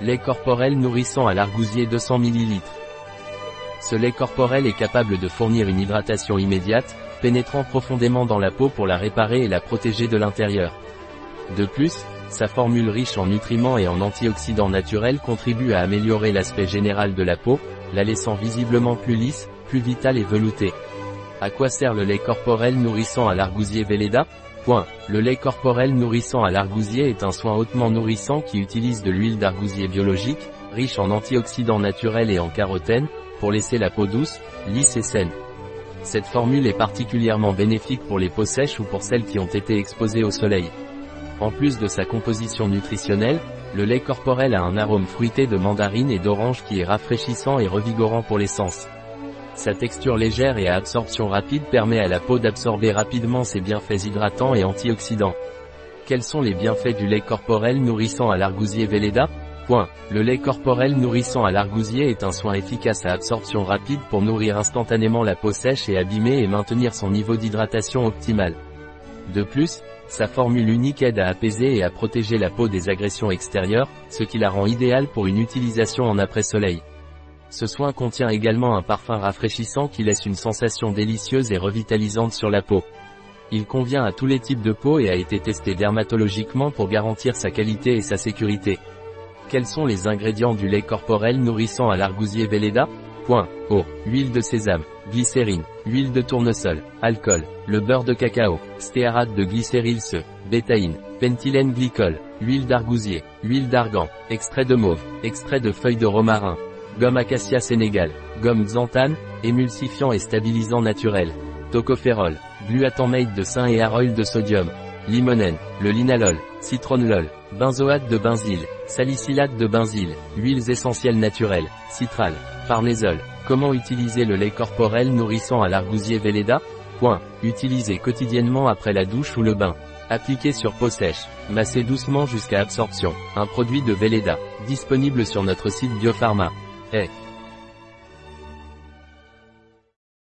Lait corporel nourrissant à l'argousier 200 ml. Ce lait corporel est capable de fournir une hydratation immédiate, pénétrant profondément dans la peau pour la réparer et la protéger de l'intérieur. De plus, sa formule riche en nutriments et en antioxydants naturels contribue à améliorer l'aspect général de la peau, la laissant visiblement plus lisse, plus vitale et veloutée. À quoi sert le lait corporel nourrissant à l'argousier Velleda? Le lait corporel nourrissant à l'argousier est un soin hautement nourrissant qui utilise de l'huile d'argousier biologique, riche en antioxydants naturels et en carotène, pour laisser la peau douce, lisse et saine. Cette formule est particulièrement bénéfique pour les peaux sèches ou pour celles qui ont été exposées au soleil. En plus de sa composition nutritionnelle, le lait corporel a un arôme fruité de mandarine et d'orange qui est rafraîchissant et revigorant pour les sens. Sa texture légère et à absorption rapide permet à la peau d'absorber rapidement ses bienfaits hydratants et antioxydants. Quels sont les bienfaits du lait corporel nourrissant à l'argousier Velleda? Point. Le lait corporel nourrissant à l'argousier est un soin efficace à absorption rapide pour nourrir instantanément la peau sèche et abîmée et maintenir son niveau d'hydratation optimal. De plus, sa formule unique aide à apaiser et à protéger la peau des agressions extérieures, ce qui la rend idéale pour une utilisation en après-soleil. Ce soin contient également un parfum rafraîchissant qui laisse une sensation délicieuse et revitalisante sur la peau. Il convient à tous les types de peau et a été testé dermatologiquement pour garantir sa qualité et sa sécurité. Quels sont les ingrédients du lait corporel nourrissant à l'argousier Velleda Point. Eau, huile de sésame, glycérine, huile de tournesol, alcool, le beurre de cacao, stéarate de glycérylse, bétaïne, pentylène glycol, huile d'argousier, huile d'argan, extrait de mauve, extrait de feuilles de romarin, gomme acacia sénégal, gomme xanthane, émulsifiant et stabilisant naturel, tocopherol, glutamate de sein et aroil de sodium, limonène, le linalol, citronellol, benzoate de benzyle, salicylate de benzyle, huiles essentielles naturelles, citral, parmésol. Comment utiliser le lait corporel nourrissant à l'argousier Velleda? Point. Utiliser quotidiennement après la douche ou le bain. Appliquer sur peau sèche. Masser doucement jusqu'à absorption. Un produit de Velleda. Disponible sur notre site Biopharma. 哎、